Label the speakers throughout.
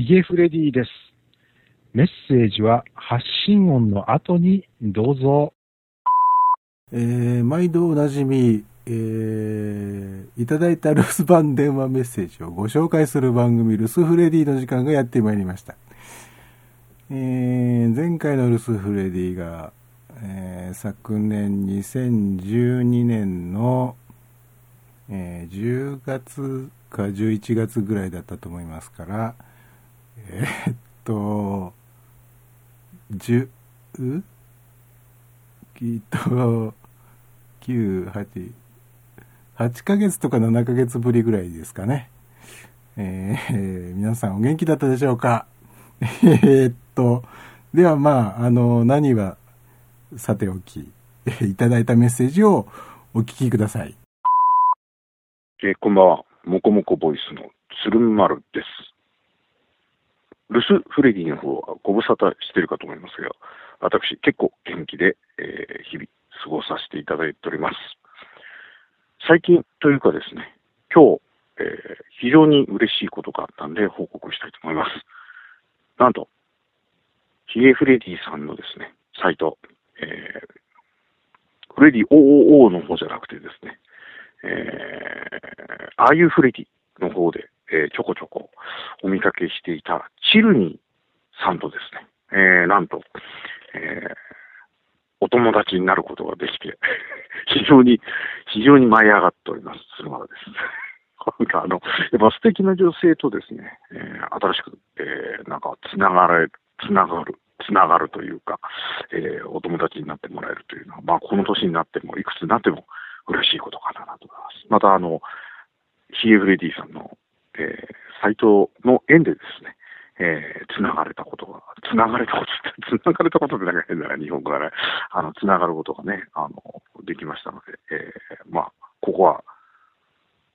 Speaker 1: ヒゲフレディです。メッセージは発信音の後にどうぞ。
Speaker 2: えー、毎度おなじみ、えー、いただいた留守番電話メッセージをご紹介する番組、留守フレディの時間がやってまいりました。えー、前回の留守フレディが、えー、昨年2012年の、えー、10月か11月ぐらいだったと思いますから、えー、っと、10、きっと、9、8、8ヶ月とか7ヶ月ぶりぐらいですかね。えー、皆さんお元気だったでしょうか？え、っと、ではまあ、あの、何はさておき、いただいたメッセージをお聞きください。
Speaker 3: えー、こんばんは。もこもこボイスの鶴丸です。留守フレディの方はご無沙汰してるかと思いますが、私結構元気で、えー、日々過ごさせていただいております。最近というかですね、今日、えー、非常に嬉しいことがあったんで報告したいと思います。なんと、ヒゲフレディさんのですね、サイト、えー、フレディ OOO の方じゃなくてですね、えー、ああいうフレディの方で、えー、ちょこちょこお見かけしていたチルニーさんとですね、えー、なんと、えー、お友達になることができて、非常に、非常に舞い上がっております、鶴丸です。なんかあの、やっぱ素敵な女性とですね、えー、新しく、えー、なんかつながれ、つながる、つながるというか、えー、お友達になってもらえるというのは、まあこの年になっても、いくつになっても嬉しいことかなと思います。またあの、ヒエフレディさんの、えー、サイトの縁でですね、えー、繋がれたことが、繋がれたことって、繋がれたことってなんか変だな、日本語がね、あの、繋がることがね、あの、できましたので、えー、まあ、ここは、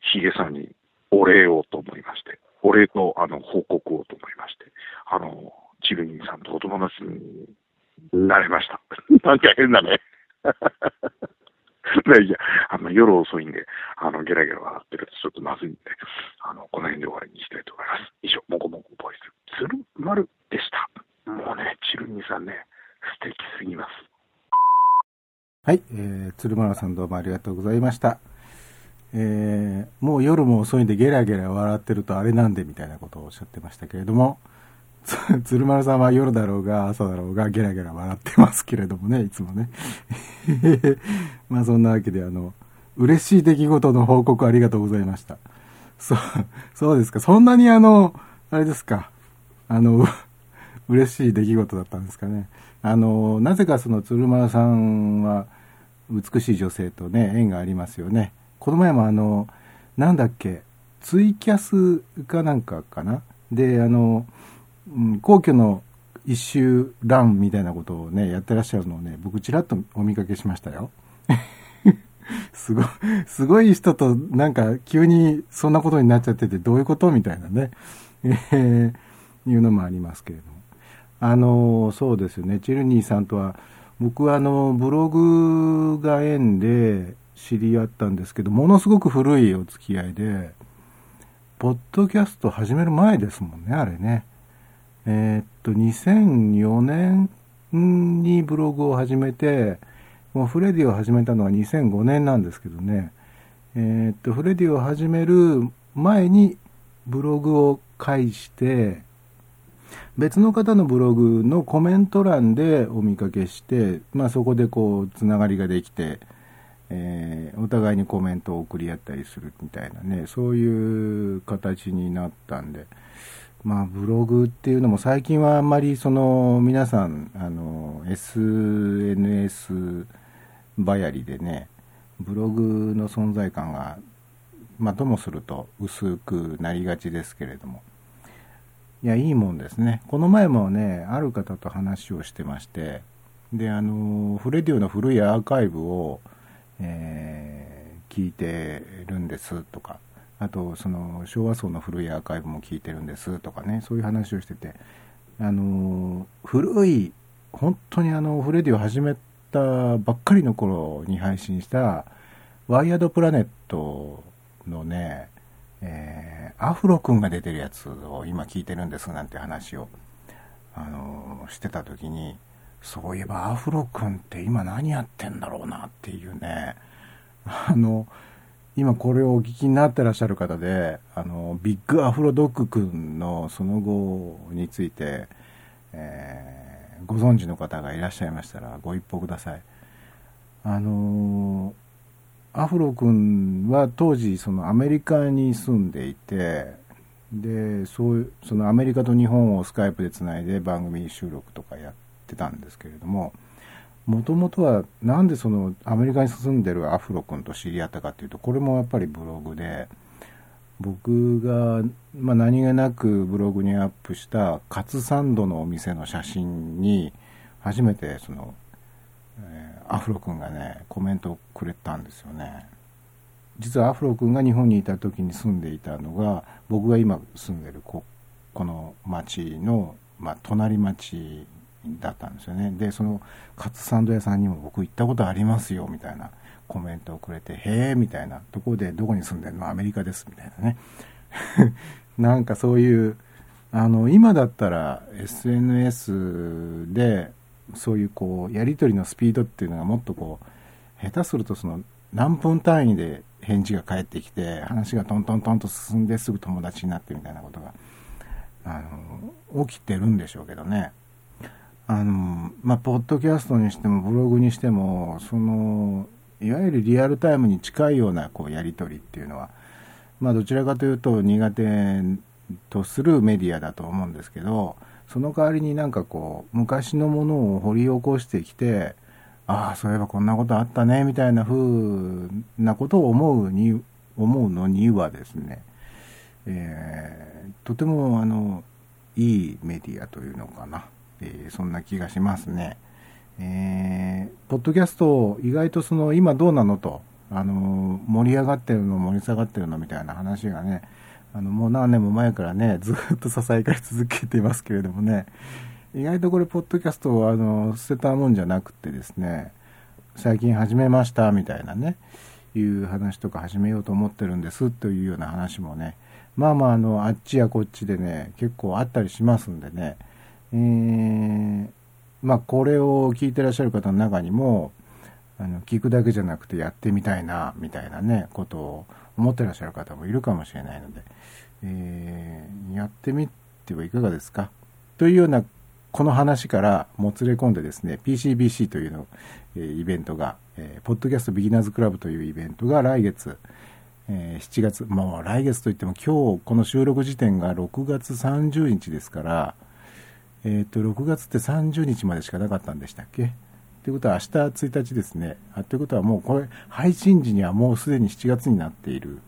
Speaker 3: ヒゲさんにお礼をと思いまして、お礼と、あの、報告をと思いまして、あの、チルニーさんとお友達になれました。なんか変だね。いや、あの、夜遅いんで、あの、ゲラゲラ笑ってるとちょっとまずいんで、あの、この辺で終わりにしたいと思います。以上、もこもこボイス、鶴丸でした。もうね、チルニさんね、素敵すぎます。
Speaker 2: はい、えー、鶴丸さんどうもありがとうございました。えー、もう夜も遅いんでゲラゲラ笑ってるとあれなんでみたいなことをおっしゃってましたけれども、鶴丸さんは夜だろうが朝だろうがゲラゲラ笑ってますけれどもね、いつもね。まあそんなわけであの、嬉しい出来事の報告ありがとうございました。そう、そうですか。そんなにあの、あれですか。あの、嬉しい出来事だったんですかね。あの、なぜかその鶴丸さんは美しい女性とね、縁がありますよね。この前もあの、なんだっけ、ツイキャスかなんかかな。で、あの、うん、皇居の一周ランみたいなことをね、やってらっしゃるのをね、僕ちらっとお見かけしましたよ。すごい、すごい人となんか急にそんなことになっちゃっててどういうことみたいなね、えー、いうのもありますけれども。あの、そうですよね、チェルニーさんとは、僕はあの、ブログが縁で知り合ったんですけど、ものすごく古いお付き合いで、ポッドキャスト始める前ですもんね、あれね。えー、っと、2004年にブログを始めて、もうフレディを始めたのは2005年なんですけどね、えー、っと、フレディを始める前にブログを介して、別の方のブログのコメント欄でお見かけして、まあそこでこう、つながりができて、えー、お互いにコメントを送り合ったりするみたいなね、そういう形になったんで、まあ、ブログっていうのも最近はあんまりその皆さんあの SNS ばやりでねブログの存在感が、まあ、ともすると薄くなりがちですけれども。いやいいもんですね。この前もねある方と話をしてましてであのフレディオの古いアーカイブを、えー、聞いてるんですとか。あとその昭和層の古いアーカイブも聞いてるんですとかねそういう話をしてて。あの古い本当にあのフレディを始めたばっかりの頃に配信したワイヤードプラネットのね、えー、アフロ君が出てるやつを今聞いてるんですなんて話を、あの、してた時に、そういえばアフロ君って今何やってんだろうなっていうね、あの、今これをお聞きになってらっしゃる方で、あの、ビッグアフロドッグ君のその後について、えー、ご存知の方がいらっしゃいましたらご一報ください。あのアフロ君は当時そのアメリカに住んでいてでそうそのアメリカと日本をスカイプでつないで番組収録とかやってたんですけれどももともとはなんでそのアメリカに住んでるアフロ君と知り合ったかっていうとこれもやっぱりブログで僕が、まあ、何気なくブログにアップしたカツサンドのお店の写真に初めてそのえ、アフロ君がねコメントをくれたんですよね。実はアフロ君が日本にいた時に住んでいたのが僕が今住んでるここの町の、まあ、隣町だったんですよね。でそのカツサンド屋さんにも僕行ったことありますよみたいなコメントをくれて「へえ」みたいなところで「どこに住んでるの？アメリカです」みたいなね。なんかそういうあの今だったら SNS でそういうこうやり取りのスピードっていうのがもっとこう下手するとその何分単位で返事が返ってきて話がトントントンと進んですぐ友達になってみたいなことがあの起きてるんでしょうけどね。あのまあポッドキャストにしてもブログにしてもそのいわゆるリアルタイムに近いようなこうやり取りっていうのはまあどちらかというと苦手とするメディアだと思うんですけどその代わりになんかこう、昔のものを掘り起こしてきて、ああ、そういえばこんなことあったね、みたいな風なことを思うに、思うのにはですね、えー、とてもあの、いいメディアというのかな、えー、そんな気がしますね。えー、ポッドキャスト、意外とその、今どうなのと、あの、盛り上がってるの、盛り下がってるのみたいな話がね、あの、もう何年も前からね、ずっと支えかり続けていますけれどもね、意外とこれ、ポッドキャストを、あの、捨てたもんじゃなくてですね、最近始めました、みたいなね、いう話とか始めようと思ってるんですというような話もね、まあまあ、あの、あっちやこっちでね、結構あったりしますんでね、えー、まあ、これを聞いてらっしゃる方の中にも、あの、聞くだけじゃなくてやってみたいな、みたいなね、ことを思ってらっしゃる方もいるかもしれないので、えー、やってみてはいかがですか？というようなこの話からもつれ込んでですね PCBC というの、えー、イベントが、えー、ポッドキャストビギナーズクラブというイベントが来月、えー、7月もう来月といっても今日この収録時点が6月30日ですからえ、ー、と6月って30日までしかなかったんでしたっけ？ということは明日1日ですね。あということはもうこれ配信時にはもうすでに7月になっている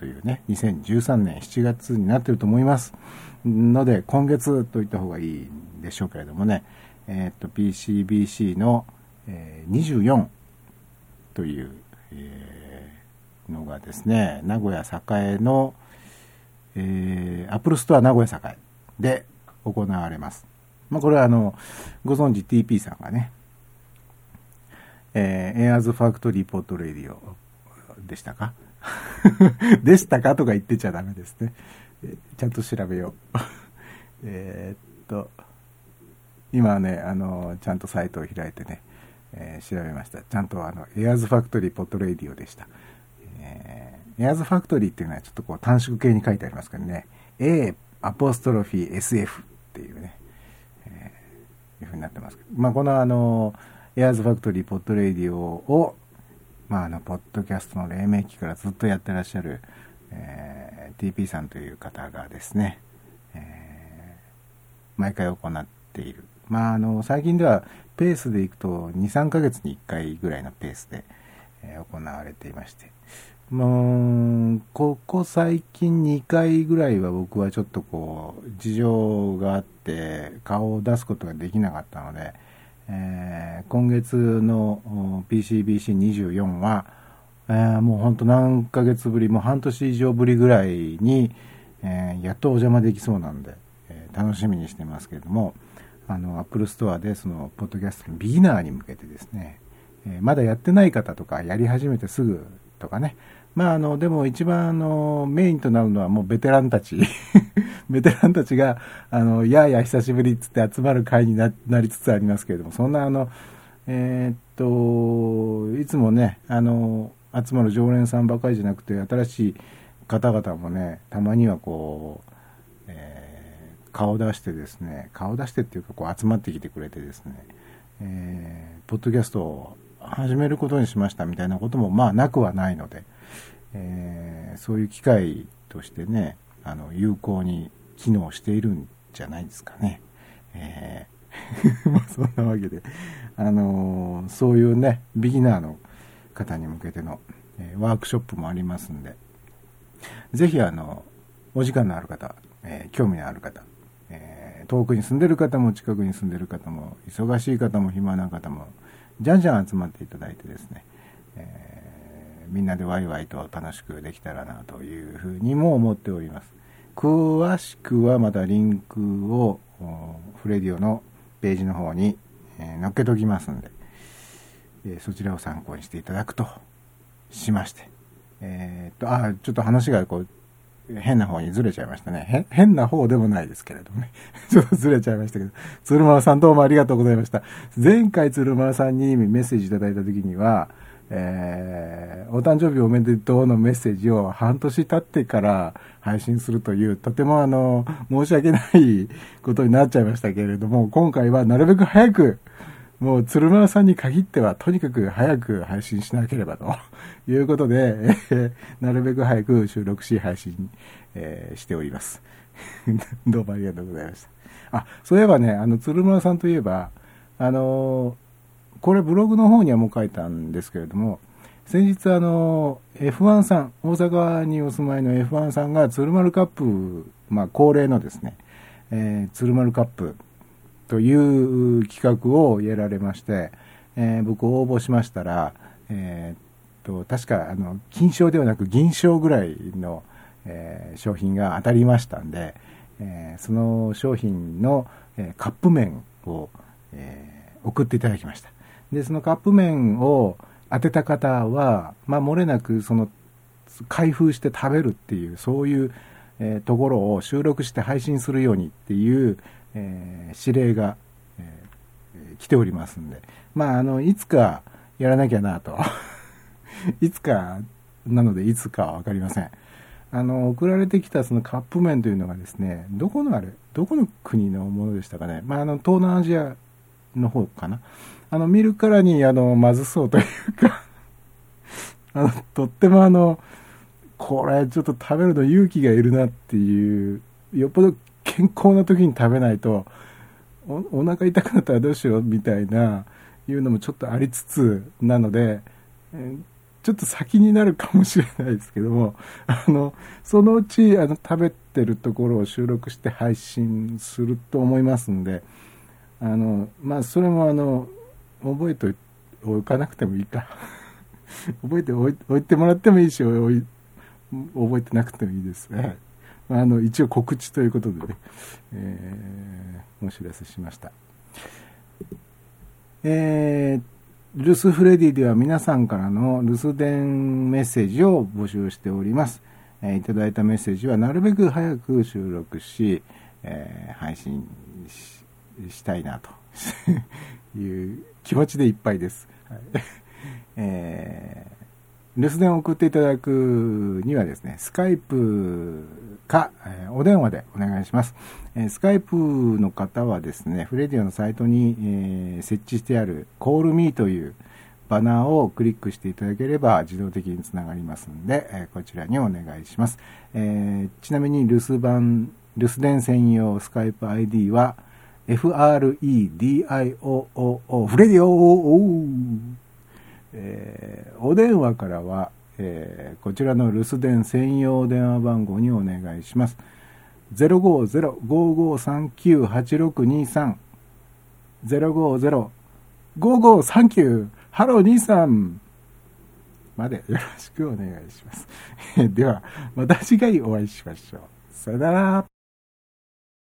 Speaker 2: というね、2013年7月になっていると思います。ので、今月といった方がいいんでしょうけれどもね、えっ、と、PCBC の、えー、24という、えー、のがですね、名古屋栄の、えー、アップルストア名古屋栄で行われます。まあ、これはあの、ご存知 TP さんがね、えー、エアーズファクトリーポートレディオでしたか？でしたか？とか言ってちゃダメですね。ちゃんと調べよう。えっと、今はね、あの、ちゃんとサイトを開いてね、えー、調べました。ちゃんとあの、エアーズファクトリーポットレディオでした。えー、エアーズファクトリーっていうのはちょっとこう短縮形に書いてありますけどね、A アポストロフィー SF っていうね、いうふうになってます、まあこのあの、エアーズファクトリーポットレディオをまあ、あの、ポッドキャストの黎明期からずっとやってらっしゃる、えー、TP さんという方がですね、えー、毎回行っている。まあ、あの、最近ではペースでいくと2、3ヶ月に1回ぐらいのペースで、えー、行われていまして、もう、ここ最近2回ぐらいは僕はちょっとこう、事情があって顔を出すことができなかったので、えー、今月の PCBC24 は、えー、もうほんと何ヶ月ぶり、もう半年以上ぶりぐらいに、えー、やっとお邪魔できそうなんで、え、楽しみにしてますけれども、あの、Apple Store でその、ポッドキャストのビギナーに向けてですね、え、まだやってない方とか、やり始めてすぐとかね、まあ、あの、でも一番、あの、メインとなるのはもうベテランたち。ベテランたちが、あの、やや久しぶりっつって集まる会になりつつありますけれども、そんな、あの、えー、っと、いつもね、あの、集まる常連さんばかりじゃなくて、新しい方々もね、たまにはこう、えー、顔出してですね、顔出してっていうか、こう集まってきてくれてですね、えー、ポッドキャストを始めることにしましたみたいなことも、まあ、なくはないので、えー、そういう機会としてね、あの、有効に機能しているんじゃないですかね。えー、そんなわけで、あのー、そういうね、ビギナーの方に向けての、え、ワークショップもありますんで、ぜひあの、お時間のある方、え興味のある方、え遠くに住んでる方も近くに住んでる方も、忙しい方も暇な方も、じゃんじゃん集まっていただいてですね、えみんなでワイワイと楽しくできたらなというふうにも思っております。詳しくはまたリンクをフレディオのページの方に、え載っけときますんで、えそちらを参考にしていただくとしまして、えー、っと、あ、ちょっと話がこう、変な方にずれちゃいましたね。変な方でもないですけれどもね。ちょっとずれちゃいましたけど。鶴丸さんどうもありがとうございました。前回鶴丸さんにメッセージいただいた時には、えー、お誕生日おめでとうのメッセージを半年経ってから配信するという、とてもあの、申し訳ないことになっちゃいましたけれども、今回はなるべく早く、もう鶴丸さんに限ってはとにかく早く配信しなければと いうことで、えー、なるべく早く収録し配信、えー、しております。どうもありがとうございました。あ、そういえばね、あの、鶴丸さんといえば、あのーこれブログの方にはもう書いたんですけれども、先日あの、F1 さん、大阪にお住まいの F1 さんが鶴丸カップ、まあ恒例のですね、えー、鶴丸カップという企画をやられまして、えー、僕応募しましたら、えー、と、確かあの、金賞ではなく銀賞ぐらいの、えー、商品が当たりましたんで、えー、その商品の、えー、カップ麺を、えー、送っていただきました。で、そのカップ麺を当てた方は、まあ、漏れなく、その、開封して食べるっていう、そういう、えー、ところを収録して配信するようにっていう、えー、指令が、えー、来ておりますんで、まあ、あの、いつかやらなきゃなと。いつか、なので、いつかはわかりません。あの、送られてきたそのカップ麺というのがですね、どこのあれ、どこの国のものでしたかね。まあ、あの、東南アジアの方かな。あの、見るからに、あの、まずそうというか あの、とってもあの、これちょっと食べるの勇気がいるなっていう、よっぽど健康な時に食べないと、おお腹痛くなったらどうしようみたいな、いうのもちょっとありつつなので、ちょっと先になるかもしれないですけども、あの、そのうち、あの、食べてるところを収録して配信すると思いますんで、あの、まあ、それもあの、覚えておかなくてもいいか。覚えておいてもらってもいいし覚えてなくてもいいです、はいあの一応告知ということでね、えー、お知らせしました。えー、留守フレディでは皆さんからの留守電メッセージを募集しております、えー、いただいたメッセージはなるべく早く収録し、えー、配信したいなと。いう気持ちでいっぱいです。はい、えー、留守電を送っていただくにはですね、スカイプか、えー、お電話でお願いします。えー、スカイプの方はですね、フレディオのサイトに、えー、設置してある Call Me というバナーをクリックしていただければ自動的につながりますので、えー、こちらにお願いします。えー、ちなみに留守番、留守電専用スカイプ ID は、F-R-E-D-I-O-O-O、フレディオえー、お電話からは、えー、こちらの留守電専用電話番号にお願いします。050-5539-8623 050-5539ハロー兄さんまでよろしくお願いします。では、また次回お会いしましょう。さよなら。